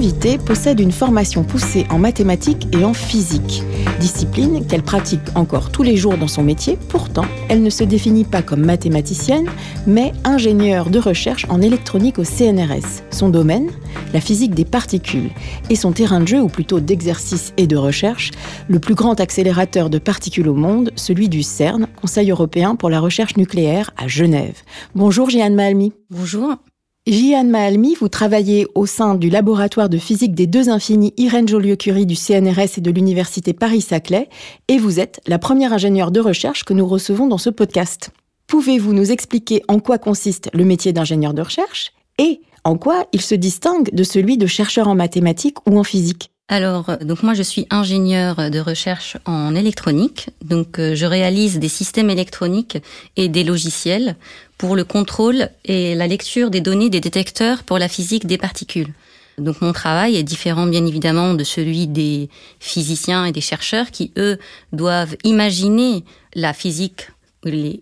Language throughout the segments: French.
Invitée possède une formation poussée en mathématiques et en physique, discipline qu'elle pratique encore tous les jours dans son métier. Pourtant, elle ne se définit pas comme mathématicienne, mais ingénieure de recherche en électronique au CNRS. Son domaine la physique des particules, et son terrain de jeu, ou plutôt d'exercice et de recherche, le plus grand accélérateur de particules au monde, celui du CERN, Conseil européen pour la recherche nucléaire à Genève. Bonjour Jeanne Malmy. Bonjour. Jeanne Mahalmi, vous travaillez au sein du laboratoire de physique des deux infinis Irène Joliot-Curie du CNRS et de l'Université Paris-Saclay, et vous êtes la première ingénieure de recherche que nous recevons dans ce podcast. Pouvez-vous nous expliquer en quoi consiste le métier d'ingénieur de recherche et en quoi il se distingue de celui de chercheur en mathématiques ou en physique? Alors, moi je suis ingénieur de recherche en électronique. Donc euh, je réalise des systèmes électroniques et des logiciels pour le contrôle et la lecture des données des détecteurs pour la physique des particules. Donc mon travail est différent bien évidemment de celui des physiciens et des chercheurs qui eux doivent imaginer la physique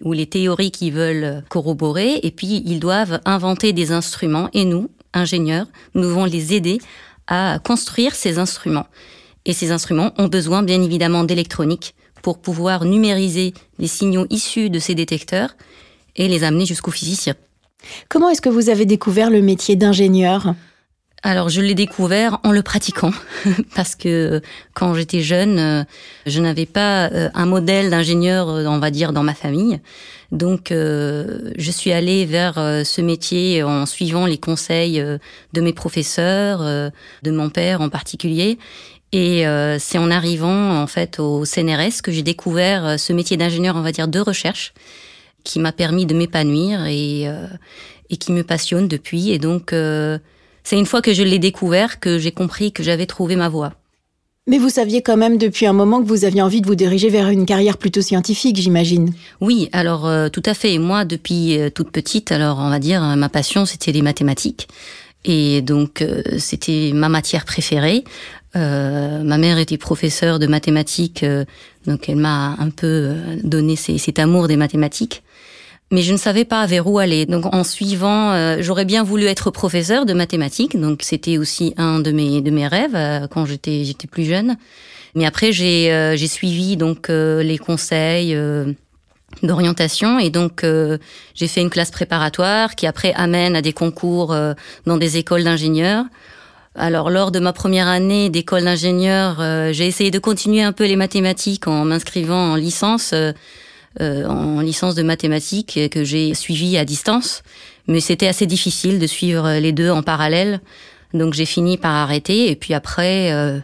ou les, théories qu'ils veulent corroborer et puis ils doivent inventer des instruments et nous, ingénieurs, nous devons les aider à construire ces instruments. Et ces instruments ont besoin bien évidemment d'électronique pour pouvoir numériser les signaux issus de ces détecteurs et les amener jusqu'aux physiciens. Comment est-ce que vous avez découvert le métier d'ingénieur? Alors je l'ai découvert en le pratiquant parce que quand j'étais jeune, euh, je n'avais pas euh, un modèle d'ingénieur, euh, on va dire, dans ma famille. Donc je suis allée vers ce métier en suivant les conseils de mes professeurs, de mon père en particulier. Et c'est en arrivant en fait au CNRS que j'ai découvert ce métier d'ingénieur, on va dire, de recherche qui m'a permis de m'épanouir et, euh, et qui me passionne depuis. Et donc, euh, c'est une fois que je l'ai découvert que j'ai compris que j'avais trouvé ma voie. Mais vous saviez quand même depuis un moment que vous aviez envie de vous diriger vers une carrière plutôt scientifique, j'imagine. Oui, alors euh, tout à fait. Moi, depuis toute petite, alors on va dire, ma passion, c'était les mathématiques. Et donc, c'était ma matière préférée. ma mère était professeure de mathématiques, donc elle m'a un peu donné cet amour des mathématiques mais je ne savais pas vers où aller. Donc en suivant, euh, j'aurais bien voulu être professeur de mathématiques, donc c'était aussi un de mes de mes rêves euh, quand j'étais j'étais plus jeune. Mais après j'ai euh, j'ai suivi donc les conseils d'orientation et donc j'ai fait une classe préparatoire qui après amène à des concours dans des écoles d'ingénieurs. Alors lors de ma première année d'école d'ingénieur, j'ai essayé de continuer un peu les mathématiques en m'inscrivant en licence en licence de mathématiques que j'ai suivi à distance. Mais c'était assez difficile de suivre les deux en parallèle. Donc j'ai fini par arrêter. Et puis après, euh,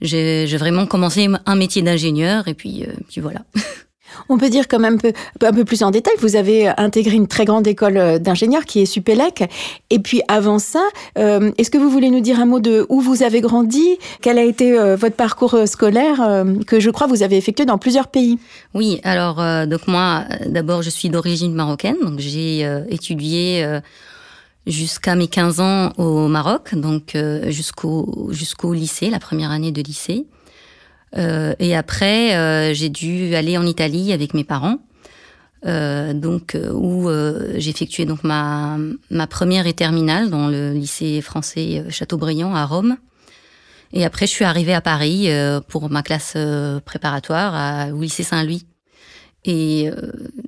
j'ai vraiment commencé un métier d'ingénieur. Et puis, euh, puis voilà. On peut dire quand même un peu, plus en détail, vous avez intégré une très grande école euh, d'ingénieurs qui est Supélec. Et puis avant ça, euh, est-ce que vous voulez nous dire un mot de où vous avez grandi? Quel a été euh, votre parcours scolaire que je crois vous avez effectué dans plusieurs pays? Oui, alors donc moi, d'abord je suis d'origine marocaine, donc j'ai étudié jusqu'à mes 15 ans au Maroc, donc jusqu'au jusqu'au lycée, la première année de lycée. Euh, et après, euh, j'ai dû aller en Italie avec mes parents. Euh, donc où j'ai effectué donc ma première et terminale dans le lycée français Chateaubriand à Rome. Et après, je suis arrivée à Paris pour ma classe préparatoire au lycée Saint-Louis. Et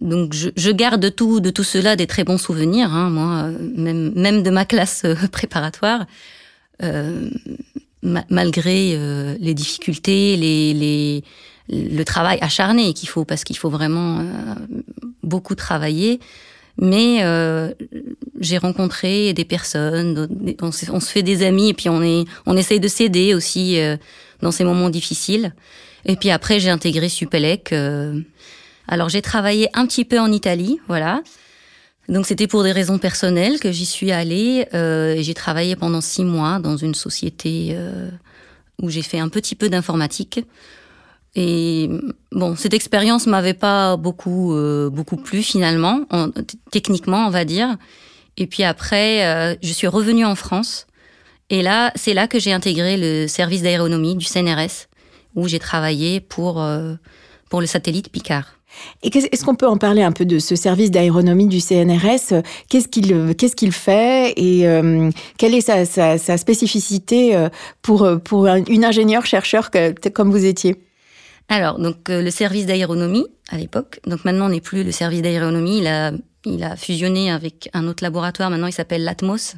donc, je, je, garde tout de tout cela des très bons souvenirs, hein, moi, même même de ma classe préparatoire. Malgré euh, les difficultés, les, les, le travail acharné qu'il faut, parce qu'il faut vraiment euh, beaucoup travailler. Mais euh, j'ai rencontré des personnes, on, se fait des amis et puis on, est, on essaye de s'aider aussi euh, dans ces moments difficiles. Et puis après, j'ai intégré Supelec. Euh, alors j'ai travaillé un petit peu en Italie, voilà. Donc c'était pour des raisons personnelles que j'y suis allée. Euh, j'ai travaillé pendant six mois dans une société euh, où j'ai fait un petit peu d'informatique. Et bon, cette expérience m'avait pas beaucoup euh, beaucoup plu finalement, techniquement on va dire. Et puis après, euh, je suis revenue en France. Et là, c'est là que j'ai intégré le service d'aéronomie du CNRS, où j'ai travaillé pour euh, pour le satellite Picard. Et est-ce qu'on peut en parler un peu de ce service d'aéronomie du CNRS Qu'est-ce qu'il qu'est-ce qu'il fait? Et quelle est sa, spécificité pour pour une ingénieure chercheur comme vous étiez? Alors, donc euh, le service d'aéronomie à l'époque, donc maintenant on n'est plus le service d'aéronomie, il a, il a fusionné avec un autre laboratoire, maintenant il s'appelle l'Atmos.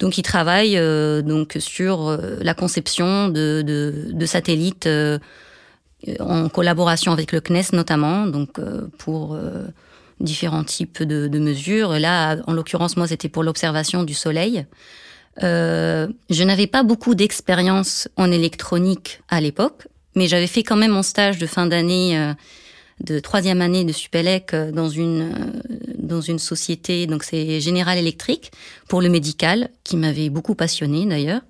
Donc il travaille euh, donc sur euh, la conception de, de satellites en collaboration avec le CNES notamment, donc pour différents types de, mesures. Là, en l'occurrence, moi, c'était pour l'observation du Soleil. Euh, je n'avais pas beaucoup d'expérience en électronique à l'époque, mais j'avais fait quand même mon stage de fin d'année, euh, de troisième année de Supélec euh, dans une euh, dans une société, donc c'est General Electric pour le médical, qui m'avait beaucoup passionné d'ailleurs,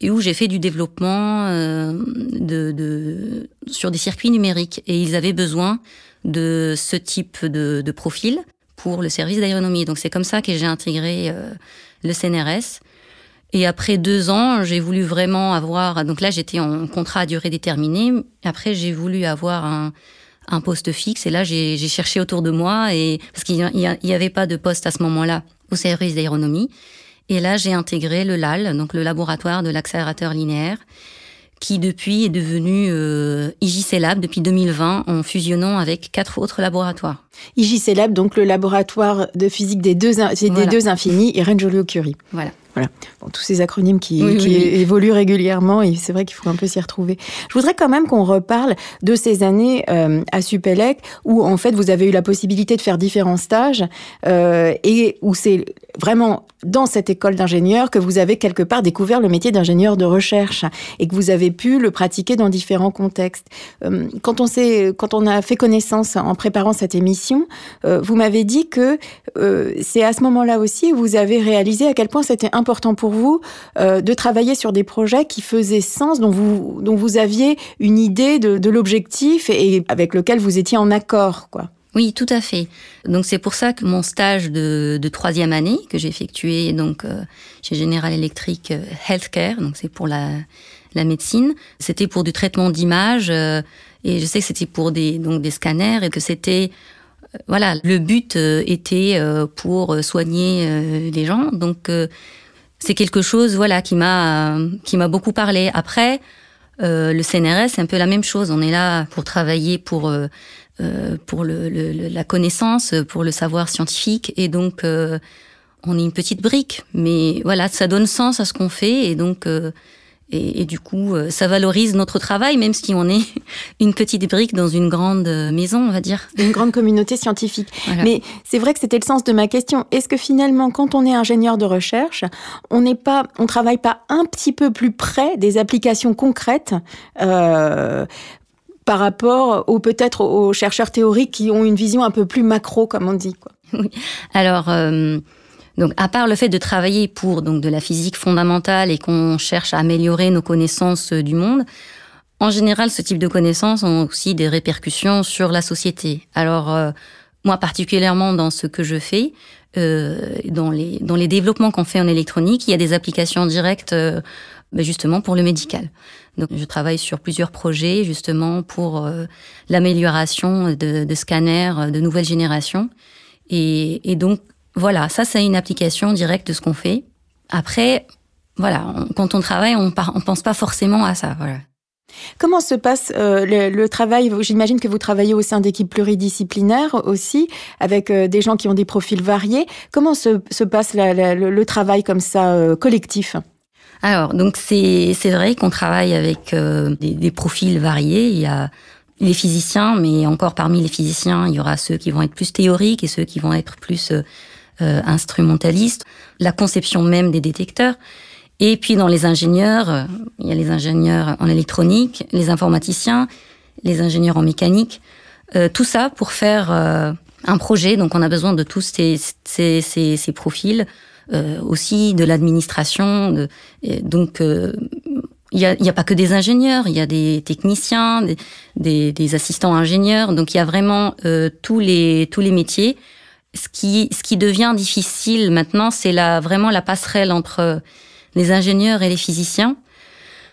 et où j'ai fait du développement de, de, sur des circuits numériques. Et ils avaient besoin de ce type de, de profil pour le service d'aéronomie. Donc c'est comme ça que j'ai intégré le CNRS. Et après deux ans, j'ai voulu vraiment avoir. Donc là, j'étais en contrat à durée déterminée. Après, j'ai voulu avoir un, un poste fixe. Et là, j'ai cherché autour de moi et parce qu'il n'y avait pas de poste à ce moment-là au service d'aéronomie. Et là, j'ai intégré le LAL, donc le laboratoire de l'accélérateur linéaire, qui depuis est devenu euh, IJC Lab depuis 2020 en fusionnant avec quatre autres laboratoires. IJC Lab, donc le laboratoire de physique des deux, des deux infinis, Irène Joliot-Curie. Voilà. Voilà. tous ces acronymes qui, évoluent régulièrement et c'est vrai qu'il faut un peu s'y retrouver. Je voudrais quand même qu'on reparle de ces années euh, à Supélec où en fait vous avez eu la possibilité de faire différents stages euh, et où c'est vraiment dans cette école d'ingénieur que vous avez quelque part découvert le métier d'ingénieur de recherche et que vous avez pu le pratiquer dans différents contextes. Euh, quand on s'est, quand on a fait connaissance en préparant cette émission, vous m'avez dit que c'est à ce moment-là aussi où vous avez réalisé à quel point c'était important pour vous euh, de travailler sur des projets qui faisaient sens, dont vous, dont vous aviez une idée de, l'objectif et avec lequel vous étiez en accord, quoi. Oui, tout à fait. Donc c'est pour ça que mon stage de, troisième année que j'ai effectué donc euh, chez General Electric euh, Healthcare, donc c'est pour la, la médecine, c'était pour du traitement d'images et je sais que c'était pour des donc des scanners et que c'était voilà, le but était pour soigner les gens. Donc c'est quelque chose voilà qui m'a qui m'a beaucoup parlé. Après, euh, le CNRS c'est un peu la même chose. On est là pour travailler pour euh, euh pour le, le, la connaissance, pour le savoir scientifique, et donc euh, on est une petite brique. Mais voilà, ça donne sens à ce qu'on fait, et donc euh, et, et, du coup, euh, ça valorise notre travail, même si on est une petite brique dans une grande euh, maison, on va dire. Une grande communauté scientifique. Mais c'est vrai que c'était le sens de ma question. Est-ce que finalement, quand on est ingénieur de recherche, on n'est pas, on travaille pas un petit peu plus près des applications concrètes euh, par rapport aux peut-être aux chercheurs théoriques qui ont une vision un peu plus macro, comme on dit. Quoi? Oui. Alors. Euh donc, à part le fait de travailler pour donc de la physique fondamentale et qu'on cherche à améliorer nos connaissances euh, du monde, en général, ce type de connaissances ont aussi des répercussions sur la société. Alors, euh, moi particulièrement dans ce que je fais, euh, dans les dans les développements qu'on fait en électronique, il y a des applications directes, euh, ben justement pour le médical. Donc, je travaille sur plusieurs projets justement pour euh, l'amélioration de, de scanners de nouvelle génération. Et, et donc, voilà, ça c'est une application directe de ce qu'on fait. Après, voilà, quand on travaille, on ne pense pas forcément à ça. Voilà. Comment se passe euh, le, travail? J'imagine que vous travaillez au sein d'équipes pluridisciplinaires aussi, avec euh, des gens qui ont des profils variés. Comment se, passe le, travail comme ça, euh, collectif? Alors, donc c'est vrai qu'on travaille avec des, des, profils variés. Il y a les physiciens, mais encore parmi les physiciens, il y aura ceux qui vont être plus théoriques et ceux qui vont être plus euh, euh, instrumentalistes. La conception même des détecteurs. Et puis dans les ingénieurs, euh, il y a les ingénieurs en électronique, les informaticiens, les ingénieurs en mécanique. tout ça pour faire un projet. Donc on a besoin de tous ces, ces, ces, profils. aussi de l'administration. donc il n'y a, y a, pas que des ingénieurs, il y a des techniciens, des, des, des, assistants ingénieurs. Donc il y a vraiment euh, tous les tous les métiers. Ce qui ce qui devient difficile maintenant, c'est la vraiment la passerelle entre les ingénieurs et les physiciens,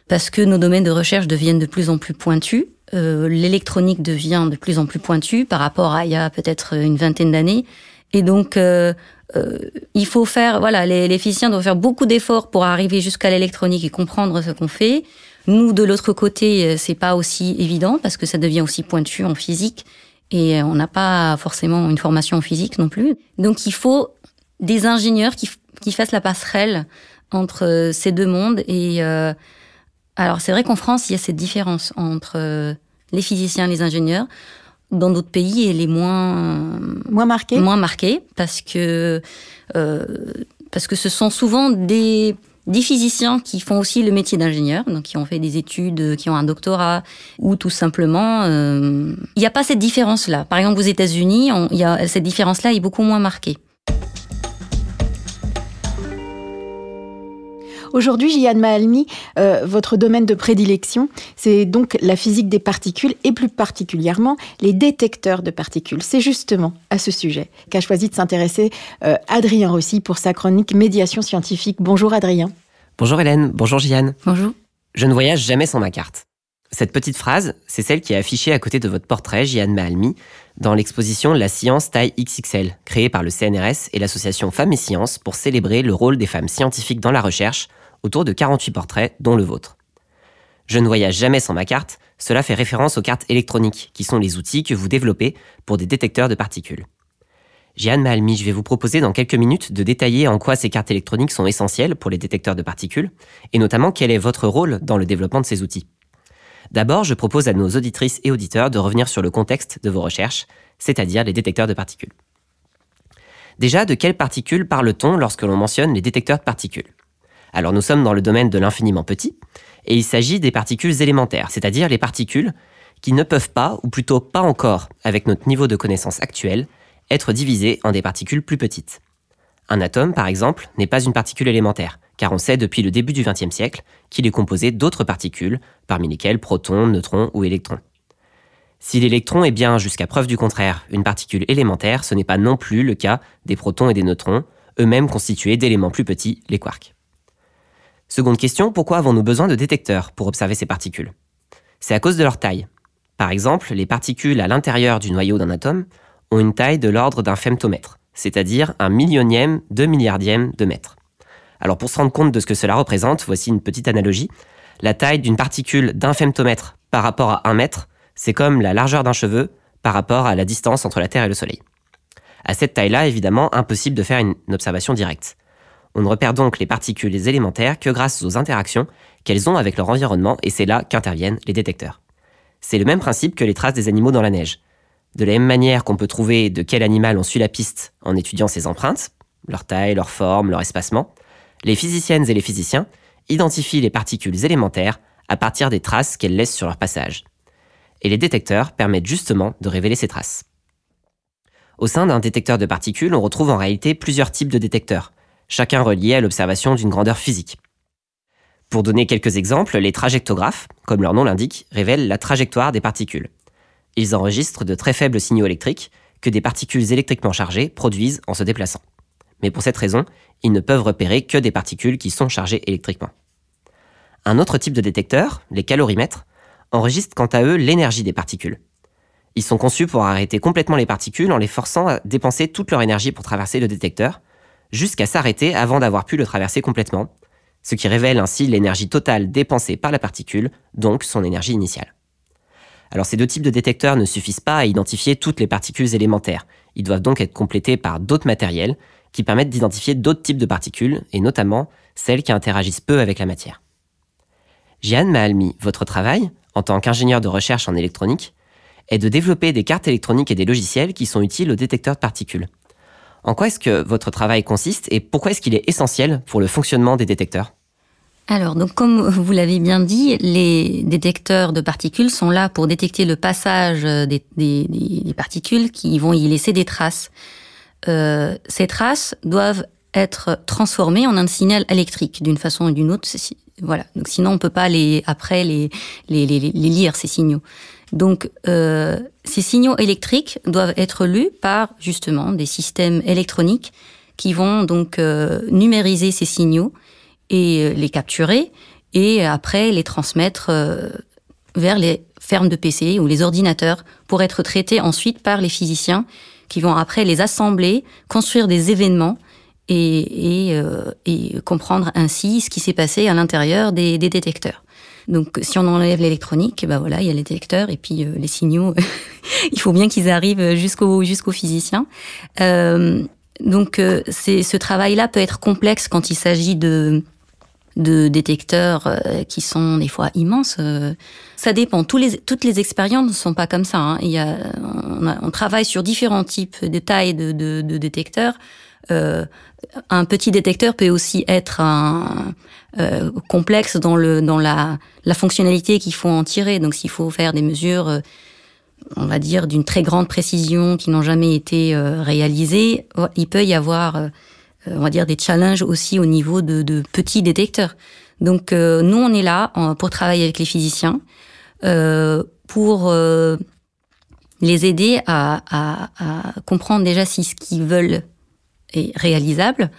parce que nos domaines de recherche deviennent de plus en plus pointus. Euh, L'électronique devient de plus en plus pointue par rapport à il y a peut-être une vingtaine d'années. Et donc, euh, euh, il faut faire, voilà, les, les physiciens doivent faire beaucoup d'efforts pour arriver jusqu'à l'électronique et comprendre ce qu'on fait. Nous, de l'autre côté, euh, c'est pas aussi évident parce que ça devient aussi pointu en physique et on n'a pas forcément une formation en physique non plus. Donc, il faut des ingénieurs qui, qui fassent la passerelle entre ces deux mondes. Et euh, alors, c'est vrai qu'en France, il y a cette différence entre les physiciens et les ingénieurs dans d'autres pays, elle est moins moins marquée. Moins marquée parce que euh, parce que ce sont souvent des des physiciens qui font aussi le métier d'ingénieur, donc qui ont fait des études, qui ont un doctorat, ou tout simplement, euh, il n'y a pas cette différence-là. Par exemple, aux États-Unis, cette différence-là est beaucoup moins marquée. Aujourd'hui, Jian Mahalmi, euh, votre domaine de prédilection, c'est donc la physique des particules et plus particulièrement les détecteurs de particules. C'est justement à ce sujet qu'a choisi de s'intéresser euh, Adrien Rossi pour sa chronique Médiation scientifique. Bonjour Adrien. Bonjour Hélène, bonjour Jian. Bonjour. Je ne voyage jamais sans ma carte. Cette petite phrase, c'est celle qui est affichée à côté de votre portrait, Jian Mahalmi, dans l'exposition La science taille XXL, créée par le CNRS et l'association Femmes et Sciences pour célébrer le rôle des femmes scientifiques dans la recherche autour de 48 portraits, dont le vôtre. Je ne voyage jamais sans ma carte, cela fait référence aux cartes électroniques, qui sont les outils que vous développez pour des détecteurs de particules. Jeanne Mahalmi, je vais vous proposer dans quelques minutes de détailler en quoi ces cartes électroniques sont essentielles pour les détecteurs de particules, et notamment quel est votre rôle dans le développement de ces outils. D'abord, je propose à nos auditrices et auditeurs de revenir sur le contexte de vos recherches, c'est-à-dire les détecteurs de particules. Déjà, de quelles particules parle-t-on lorsque l'on mentionne les détecteurs de particules? Alors nous sommes dans le domaine de l'infiniment petit, et il s'agit des particules élémentaires, c'est-à-dire les particules qui ne peuvent pas, ou plutôt pas encore, avec notre niveau de connaissance actuel, être divisées en des particules plus petites. Un atome, par exemple, n'est pas une particule élémentaire, car on sait depuis le début du XXe siècle qu'il est composé d'autres particules, parmi lesquelles protons, neutrons ou électrons. Si l'électron est bien, jusqu'à preuve du contraire, une particule élémentaire, ce n'est pas non plus le cas des protons et des neutrons, eux-mêmes constitués d'éléments plus petits, les quarks. Seconde question, pourquoi avons-nous besoin de détecteurs pour observer ces particules? C'est à cause de leur taille. Par exemple, les particules à l'intérieur du noyau d'un atome ont une taille de l'ordre d'un femtomètre, c'est-à-dire un millionième, deux milliardième de mètre. Alors pour se rendre compte de ce que cela représente, voici une petite analogie. La taille d'une particule d'un femtomètre par rapport à un mètre, c'est comme la largeur d'un cheveu par rapport à la distance entre la Terre et le Soleil. À cette taille-là, évidemment, impossible de faire une observation directe. On ne repère donc les particules élémentaires que grâce aux interactions qu'elles ont avec leur environnement et c'est là qu'interviennent les détecteurs. C'est le même principe que les traces des animaux dans la neige. De la même manière qu'on peut trouver de quel animal on suit la piste en étudiant ses empreintes, leur taille, leur forme, leur espacement, les physiciennes et les physiciens identifient les particules élémentaires à partir des traces qu'elles laissent sur leur passage. Et les détecteurs permettent justement de révéler ces traces. Au sein d'un détecteur de particules, on retrouve en réalité plusieurs types de détecteurs, chacun relié à l'observation d'une grandeur physique. Pour donner quelques exemples, les trajectographes, comme leur nom l'indique, révèlent la trajectoire des particules. Ils enregistrent de très faibles signaux électriques que des particules électriquement chargées produisent en se déplaçant. Mais pour cette raison, ils ne peuvent repérer que des particules qui sont chargées électriquement. Un autre type de détecteur, les calorimètres, enregistrent quant à eux l'énergie des particules. Ils sont conçus pour arrêter complètement les particules en les forçant à dépenser toute leur énergie pour traverser le détecteur, jusqu'à s'arrêter avant d'avoir pu le traverser complètement, ce qui révèle ainsi l'énergie totale dépensée par la particule, donc son énergie initiale. Alors ces deux types de détecteurs ne suffisent pas à identifier toutes les particules élémentaires, ils doivent donc être complétés par d'autres matériels qui permettent d'identifier d'autres types de particules, et notamment celles qui interagissent peu avec la matière. Jeanne Mahalmi, votre travail, en tant qu'ingénieur de recherche en électronique, est de développer des cartes électroniques et des logiciels qui sont utiles aux détecteurs de particules. En quoi est-ce que votre travail consiste et pourquoi est-ce qu'il est essentiel pour le fonctionnement des détecteurs? Alors, donc, comme vous l'avez bien dit, les détecteurs de particules sont là pour détecter le passage des, particules qui vont y laisser des traces. Euh, ces traces doivent être transformées en un signal électrique d'une façon ou d'une autre. Voilà. Donc, sinon, on peut pas les après les, lire ces signaux. Donc, euh, ces signaux électriques doivent être lus par justement des systèmes électroniques qui vont donc euh, numériser ces signaux et euh, les capturer et après les transmettre euh, vers les fermes de PC ou les ordinateurs pour être traités ensuite par les physiciens qui vont après les assembler, construire des événements et, et, euh, et comprendre ainsi ce qui s'est passé à l'intérieur des, des, détecteurs. Donc, si on enlève l'électronique, ben voilà, il y a les détecteurs et puis les signaux. il faut bien qu'ils arrivent jusqu'au jusqu'aux physiciens. Euh, donc, c'est ce travail-là peut être complexe quand il s'agit de de détecteurs euh, qui sont des fois immenses. Euh, ça dépend. Les, toutes les expériences ne sont pas comme ça. Hein. Il y a, on, travaille sur différents types de tailles de, de, de détecteurs. Euh, un petit détecteur peut aussi être un, euh, complexe dans, le, dans la, la fonctionnalité qu'il faut en tirer. Donc s'il faut faire des mesures, on va dire, d'une très grande précision qui n'ont jamais été réalisées, il peut y avoir euh, on va dire des challenges aussi au niveau de, petits détecteurs. Donc euh, nous on est là pour travailler avec les physiciens euh, pour les aider à, comprendre déjà si ce qu'ils veulent est réalisable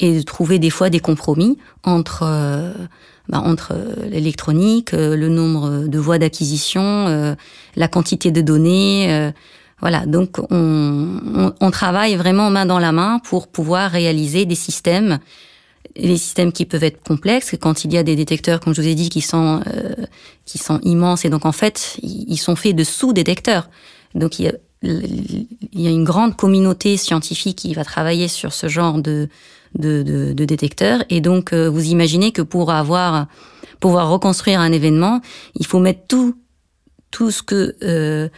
et de trouver des fois des compromis entre bah, entre l'électronique, le nombre de voies d'acquisition, la quantité de données voilà, donc on, on, travaille vraiment main dans la main pour pouvoir réaliser des systèmes, les systèmes qui peuvent être complexes. Quand il y a des détecteurs, comme je vous ai dit, qui sont euh, qui sont immenses et donc en fait ils sont faits de sous-détecteurs. Donc il y, a, il y a une grande communauté scientifique qui va travailler sur ce genre de de, de, de détecteurs et donc euh, vous imaginez que pour avoir pouvoir reconstruire un événement, il faut mettre tout tout ce que euh,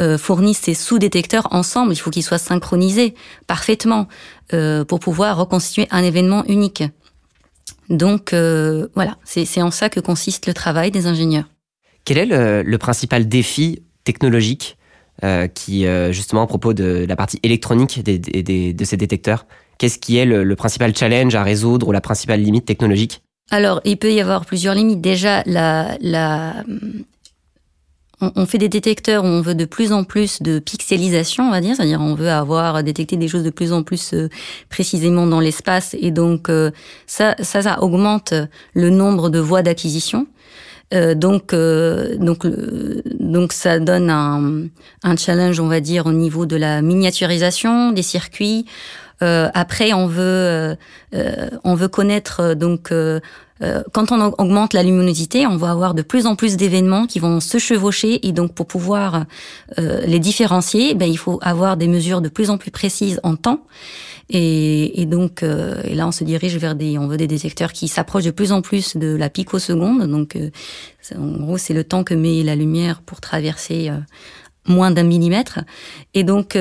euh, fournissent ces sous-détecteurs ensemble. Il faut qu'ils soient synchronisés parfaitement euh, pour pouvoir reconstituer un événement unique. Donc voilà, c'est en ça que consiste le travail des ingénieurs. Quel est le, le principal défi technologique qui, justement, à propos de la partie électronique des, des, de ces détecteurs, qu'est-ce qui est le, le principal challenge à résoudre ou la principale limite technologique? Alors, il peut y avoir plusieurs limites. Déjà, la, la, on, fait des détecteurs où on veut de plus en plus de pixelisation, on va dire, c'est-à-dire on veut avoir détecté des choses de plus en plus euh, précisément dans l'espace, et donc euh, ça, ça, ça augmente le nombre de voies d'acquisition. Euh, donc, donc, donc, ça donne un, un, challenge, on va dire, au niveau de la miniaturisation des circuits. après, on veut, on veut connaître donc euh, quand on augmente la luminosité, on va avoir de plus en plus d'événements qui vont se chevaucher et donc pour pouvoir euh, les différencier, ben, il faut avoir des mesures de plus en plus précises en temps. Et, et donc euh, et là, on se dirige vers des, on veut des détecteurs qui s'approchent de plus en plus de la picoseconde. Donc, en gros, c'est le temps que met la lumière pour traverser moins d'un millimètre. Et donc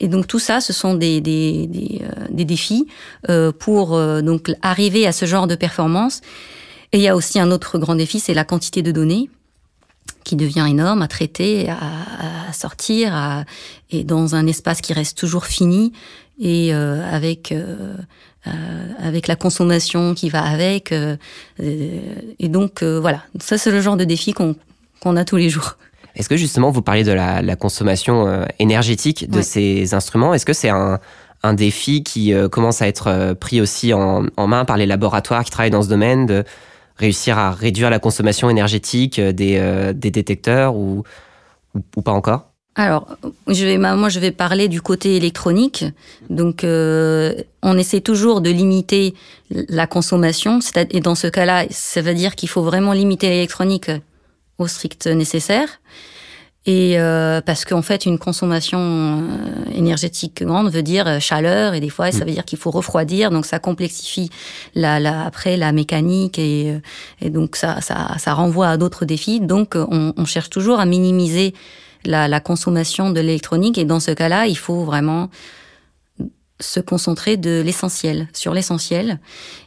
et donc tout ça, ce sont des, des, des, euh, des défis euh, pour euh, donc arriver à ce genre de performance. Et il y a aussi un autre grand défi, c'est la quantité de données qui devient énorme à traiter, à, à sortir, à, et dans un espace qui reste toujours fini et euh, avec euh, avec la consommation qui va avec. et donc voilà, ça c'est le genre de défi qu'on qu'on a tous les jours. Est-ce que justement, vous parliez de la, la consommation euh, énergétique de ouais. ces instruments? Est-ce que c'est un, un, défi qui euh, commence à être euh, pris aussi en, en, main par les laboratoires qui travaillent dans ce domaine, de réussir à réduire la consommation énergétique des, des détecteurs ou, ou, ou, pas encore? Alors, je vais, moi, je vais parler du côté électronique. Donc, euh, on essaie toujours de limiter la consommation. Et dans ce cas-là, ça veut dire qu'il faut vraiment limiter l'électronique au strict nécessaire. Et euh, parce qu'en fait, une consommation euh, énergétique grande veut dire euh, chaleur, et des fois, ça mm. veut dire qu'il faut refroidir, donc ça complexifie la, la, après la mécanique, et, et donc ça, ça, ça renvoie à d'autres défis. Donc, on, on, cherche toujours à minimiser la, la consommation de l'électronique. Et dans ce cas-là, il faut vraiment se concentrer de l'essentiel, sur l'essentiel.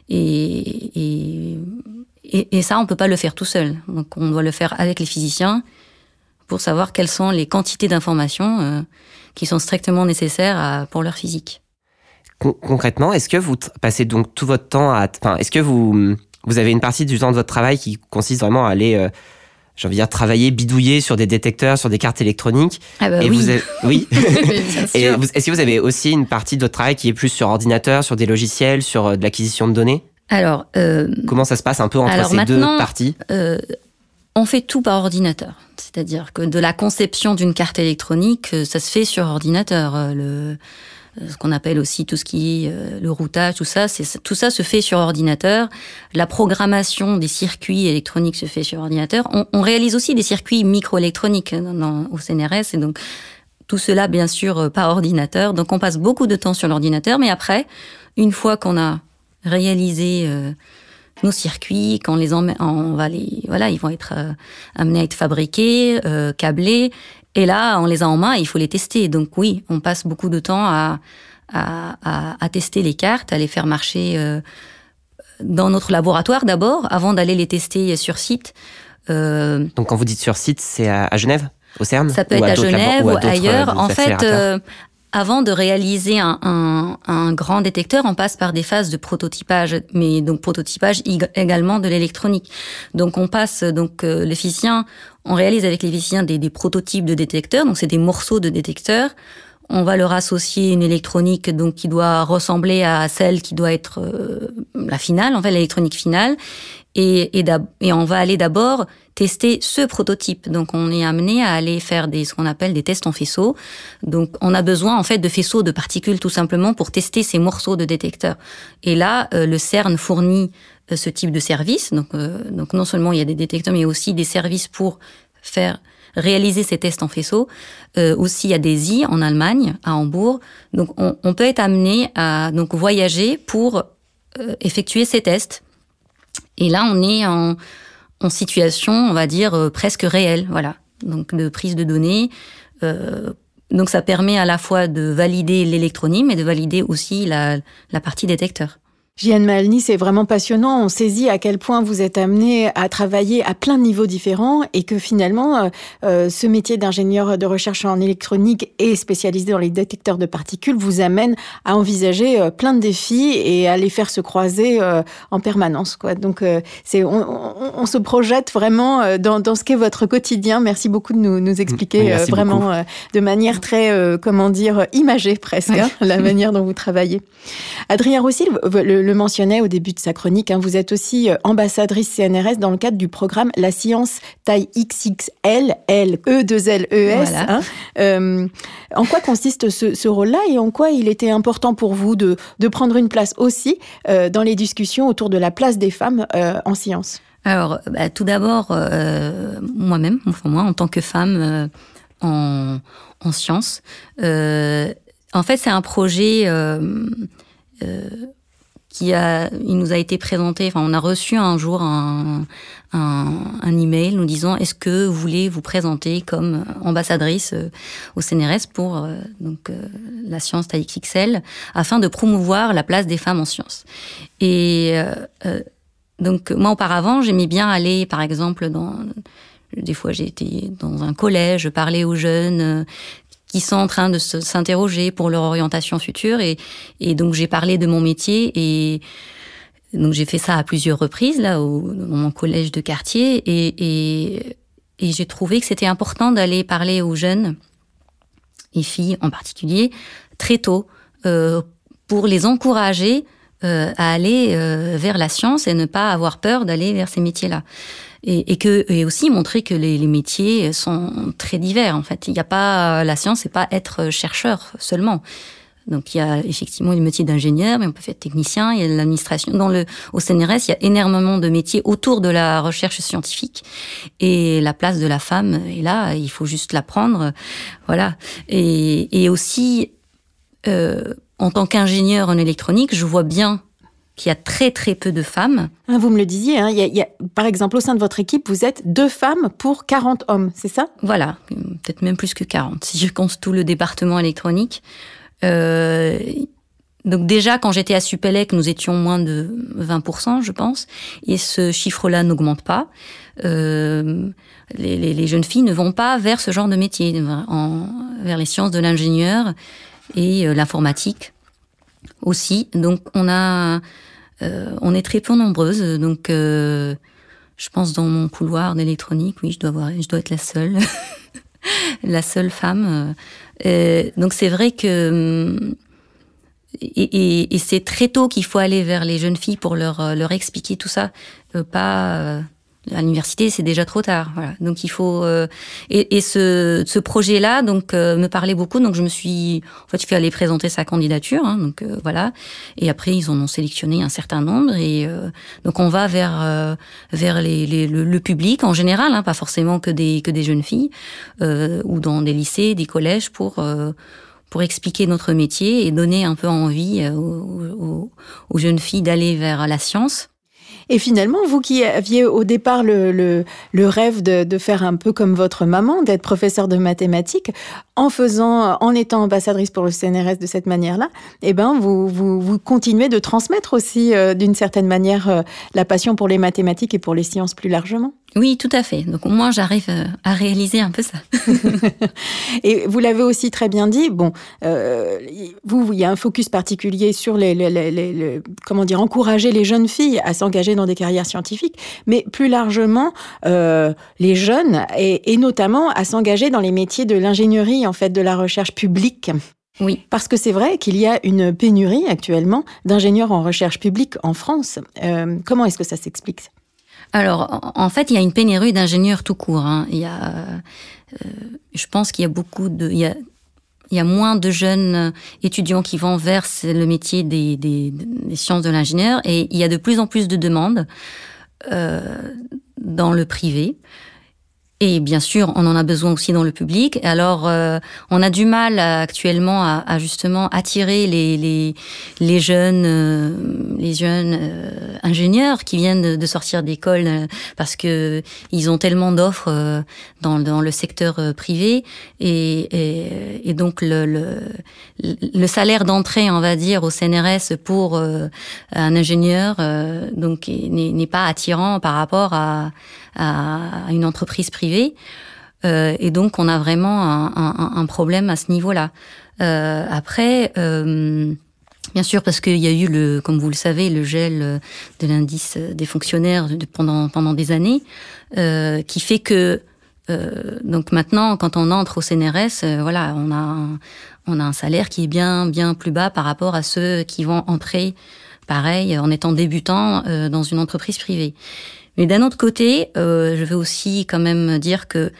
Et, et, et, ça, on peut pas le faire tout seul. Donc, on doit le faire avec les physiciens pour savoir quelles sont les quantités d'informations euh, qui sont strictement nécessaires pour leur physique. concrètement, est-ce que vous passez donc tout votre temps à, est-ce que vous vous avez une partie du temps de votre travail qui consiste vraiment à aller euh, j'ai envie de dire, travailler, bidouiller sur des détecteurs, sur des cartes électroniques. Ah bah et oui. Vous avez... Oui. et est-ce que vous avez aussi une partie de votre travail qui est plus sur ordinateur, sur des logiciels, sur euh, de l'acquisition de données? Alors. Euh... Comment ça se passe un peu entre ces deux parties? euh, On fait tout par ordinateur. C'est-à-dire que de la conception d'une carte électronique, euh, ça se fait sur ordinateur. Le ce qu'on appelle aussi tout ce qui est euh, le routage, tout ça, c'est tout ça se fait sur ordinateur. La programmation des circuits électroniques se fait sur ordinateur. On, on réalise aussi des circuits microélectroniques dans, au CNRS et donc tout cela bien sûr euh, par ordinateur. Donc on passe beaucoup de temps sur l'ordinateur, mais après, une fois qu'on a réalisé nos circuits, quand les on va les, voilà, ils vont être amenés à être fabriqués, euh, câblés, et là, on les a en main et il faut les tester. Donc oui, on passe beaucoup de temps à, à, à, tester les cartes, à les faire marcher euh, dans notre laboratoire d'abord, avant d'aller les tester sur site. Euh, Donc quand vous dites sur site, c'est à, Genève au CERN Ça peut être à, Genève ou, ailleurs. Euh, en fait, avant de réaliser un, un, un, grand détecteur, on passe par des phases de prototypage, mais donc prototypage également de l'électronique. Donc on passe, donc euh, les physiciens, on réalise avec les physiciens des, des prototypes de détecteurs, donc c'est des morceaux de détecteurs. On va leur associer une électronique donc qui doit ressembler à celle qui doit être euh, la finale, en fait l'électronique finale, et, et, et on va aller d'abord tester ce prototype. Donc on est amené à aller faire des ce qu'on appelle des tests en faisceau. Donc on a besoin en fait de faisceaux de particules tout simplement pour tester ces morceaux de détecteurs. Et là euh, le CERN fournit euh, ce type de service. Donc euh, donc non seulement il y a des détecteurs mais aussi des services pour faire réaliser ces tests en faisceau. aussi, il y a des I en Allemagne, à Hambourg. Donc, on, on peut être amené à donc voyager pour effectuer ces tests. Et là, on est en, situation, on va dire, euh, presque réelle, voilà. Donc de prise de données. Euh, donc ça permet à la fois de valider l'électronie, mais de valider aussi la partie détecteur. Jeanne Malny, c'est vraiment passionnant. On saisit à quel point vous êtes amené à travailler à plein de niveaux différents et que finalement, euh, euh, ce métier d'ingénieur de recherche en électronique et spécialisé dans les détecteurs de particules vous amène à envisager euh, plein de défis et à les faire se croiser en permanence. Quoi. Donc, c'est, on, se projette vraiment dans, dans ce qu'est votre quotidien. Merci beaucoup de nous, nous expliquer vraiment de manière très, comment dire, imagée presque, hein, la manière dont vous travaillez. Adrien Roussil, le le mentionnait au début de sa chronique, hein, vous êtes aussi euh, ambassadrice CNRS dans le cadre du programme La science taille XXL, L, E, 2 L, E, S. Hein. Euh, en quoi consiste ce, rôle-là et en quoi il était important pour vous de, prendre une place aussi euh, dans les discussions autour de la place des femmes en science? Alors, bah, tout d'abord, moi-même, enfin moi, en tant que femme en, en sciences, en fait, c'est un projet qui a, il nous a été présenté. Enfin, on a reçu un jour un, un, un email nous disant est-ce que vous voulez vous présenter comme ambassadrice euh, au CNRS pour euh, donc euh, la science taille XXL afin de promouvoir la place des femmes en sciences. Et donc moi auparavant j'aimais bien aller par exemple dans des fois été dans un collège, parler aux jeunes qui sont en train de s'interroger pour leur orientation future. Et, et donc j'ai parlé de mon métier et donc j'ai fait ça à plusieurs reprises là au, dans mon collège de quartier et, et, j'ai trouvé que c'était important d'aller parler aux jeunes et filles en particulier très tôt euh, pour les encourager euh, à aller euh, vers la science et ne pas avoir peur d'aller vers ces métiers-là et, et, que et aussi montrer que les, les, métiers sont très divers en fait. Il n'y a pas la science, c'est pas être chercheur seulement. Donc il y a effectivement le métier d'ingénieur, mais on peut faire technicien, il y a l'administration. Dans le au CNRS, il y a énormément de métiers autour de la recherche scientifique et la place de la femme est là. Il faut juste la prendre, voilà. Et, et aussi euh, en tant qu'ingénieur en électronique, je vois bien qu'il y a très très peu de femmes. Hein, vous me le disiez, hein, y a, par exemple au sein de votre équipe, vous êtes deux femmes pour 40 hommes, c'est ça? Voilà, peut-être même plus que 40, si je compte tout le département électronique. Euh, donc déjà, quand j'étais à Supélec, nous étions moins de 20%, je pense, et ce chiffre-là n'augmente pas. Euh, les, les, les, jeunes filles ne vont pas vers ce genre de métier, en, vers les sciences de l'ingénieur et euh, l'informatique aussi. Donc on a, euh, on est très peu nombreuses. Donc euh, je pense dans mon couloir d'électronique, oui, je dois avoir, je dois être la seule, la seule femme. Euh, donc c'est vrai que et, et, et c'est très tôt qu'il faut aller vers les jeunes filles pour leur leur expliquer tout ça, pas à l'université, c'est déjà trop tard. Voilà. Donc il faut euh, et, et, ce, ce projet-là donc euh, me parlait beaucoup. Donc je me suis en fait suis allée présenter sa candidature. Hein, donc euh, voilà. Et après ils en ont sélectionné un certain nombre et donc on va vers vers les, les le, public en général, hein, pas forcément que des que des jeunes filles ou dans des lycées, des collèges pour pour expliquer notre métier et donner un peu envie aux, aux jeunes filles d'aller vers la science. Et finalement, vous qui aviez au départ le, le, le rêve de, de, faire un peu comme votre maman, d'être professeur de mathématiques, en faisant, en étant ambassadrice pour le CNRS de cette manière-là, eh ben, vous, vous, vous, continuez de transmettre aussi, euh, d'une certaine manière, euh, la passion pour les mathématiques et pour les sciences plus largement. Oui, tout à fait. Donc au moins, j'arrive euh, à réaliser un peu ça. et vous l'avez aussi très bien dit. Bon, euh, vous, il y a un focus particulier sur les, les, les, les comment dire, encourager les jeunes filles à s'engager dans des carrières scientifiques, mais plus largement euh, les jeunes et, et notamment à s'engager dans les métiers de l'ingénierie, en fait, de la recherche publique. Oui. Parce que c'est vrai qu'il y a une pénurie actuellement d'ingénieurs en recherche publique en France. Euh, comment est-ce que ça s'explique alors, en fait, il y a une pénurie d'ingénieurs tout court. Hein. Il y a, euh, je pense qu'il y a beaucoup de, il y a, il y a moins de jeunes étudiants qui vont vers le métier des, des, des sciences de l'ingénieur et il y a de plus en plus de demandes euh, dans le privé. Et bien sûr, on en a besoin aussi dans le public. Alors, euh, on a du mal à, actuellement à, à, justement attirer les, les, les jeunes, euh, les jeunes euh, ingénieurs qui viennent de, de sortir d'école euh, parce que ils ont tellement d'offres euh, dans, dans le secteur privé et, et, et donc le, le, le salaire d'entrée, on va dire, au CNRS pour un ingénieur, donc n'est pas attirant par rapport à à une entreprise privée. Euh, et donc, on a vraiment un, un, problème à ce niveau-là. Euh, après, euh, bien sûr, parce qu'il y a eu, le, comme vous le savez, le gel de l'indice des fonctionnaires pendant, pendant des années, euh, qui fait que donc maintenant, quand on entre au CNRS, voilà, on a un, on a un salaire qui est bien bien plus bas par rapport à ceux qui vont entrer, pareil, en étant débutant dans une entreprise privée. Mais d'un autre côté, euh, je veux aussi quand même dire que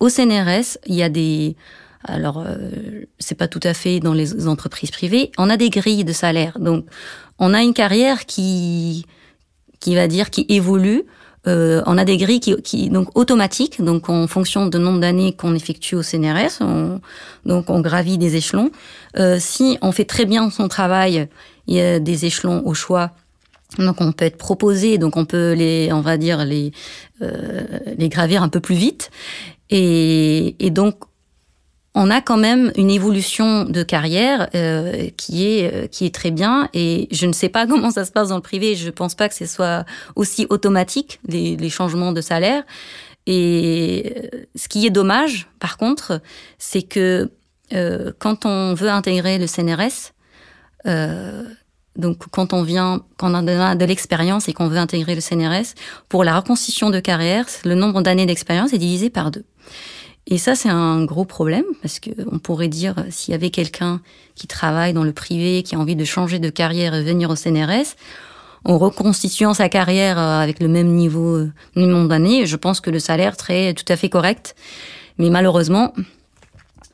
au CNRS, il y a des alors euh, c'est pas tout à fait dans les entreprises privées, on a des grilles de salaire. Donc on a une carrière qui qui va dire qui évolue euh, on a des grilles qui, qui, donc automatiques, donc en fonction de nombre d'années qu'on effectue au CNRS, on, donc on gravit des échelons. Euh, si on fait très bien son travail, il y a des échelons au choix donc on peut être proposé, donc on peut les, on va dire les, euh, les gravir un peu plus vite. Et, et, donc on a quand même une évolution de carrière euh, qui est euh, qui est très bien. Et je ne sais pas comment ça se passe dans le privé. Je pense pas que ce soit aussi automatique les, les changements de salaire. Et euh, ce qui est dommage, par contre, c'est que euh, quand on veut intégrer le CNRS, euh, donc, quand on vient, quand on a de l'expérience et qu'on veut intégrer le CNRS, pour la reconstitution de carrière, le nombre d'années d'expérience est divisé par deux. Et ça, c'est un gros problème parce que on pourrait dire s'il y avait quelqu'un qui travaille dans le privé, qui a envie de changer de carrière et venir au CNRS, en reconstituant sa carrière euh, avec le même niveau, le euh, nombre d'années, je pense que le salaire serait tout à fait correct. Mais malheureusement,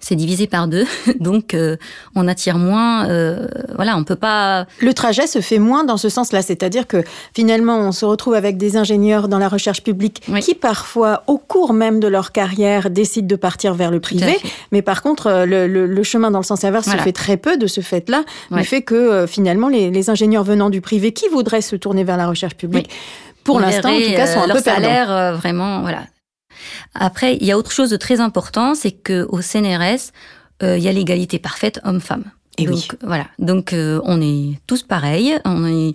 c'est divisé par deux, donc euh, on attire moins. Euh, voilà, on peut pas. Le trajet se fait moins dans ce sens-là, c'est-à-dire que finalement, on se retrouve avec des ingénieurs dans la recherche publique qui parfois, au cours même de leur carrière, décident de partir vers le privé. Mais par contre, euh, le, chemin dans le sens inverse se fait très peu de ce fait-là, du fait que finalement, les, ingénieurs venant du privé qui voudraient se tourner vers la recherche publique. Pour l'instant, en tout cas, sont un peu perdants. salaire, vraiment, voilà, après, il y a autre chose de très important, c'est que au CNRS, euh, il y a l'égalité parfaite homme-femme. Et donc, oui. voilà. Donc, euh, on est tous pareils. On est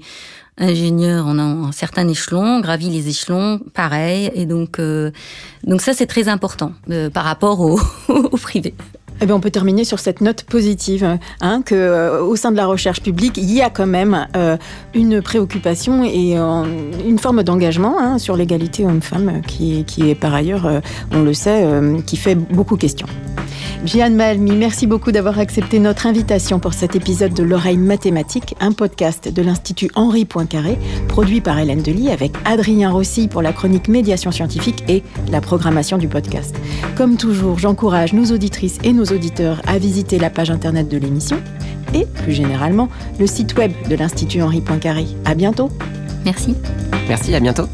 ingénieurs, on a un certain échelon, gravi les échelons, pareil. Et donc, euh, donc ça, c'est très important par rapport au, au privé. Eh bien, on peut terminer sur cette note positive, hein, que euh, au sein de la recherche publique, il y a quand même euh, une préoccupation et euh, une forme d'engagement hein, sur l'égalité homme-femme qui, qui, est par ailleurs, on le sait, qui fait beaucoup question. Jeanne Malmi, merci beaucoup d'avoir accepté notre invitation pour cet épisode de L'oreille mathématique, un podcast de l'Institut Henri Poincaré, produit par Hélène Delis avec Adrien Rossi pour la chronique médiation scientifique et la programmation du podcast. Comme toujours, j'encourage nos auditrices et nos auditeurs à visiter la page internet de l'émission et, plus généralement, le site web de l'Institut Henri Poincaré. À bientôt. Merci. Merci, à bientôt.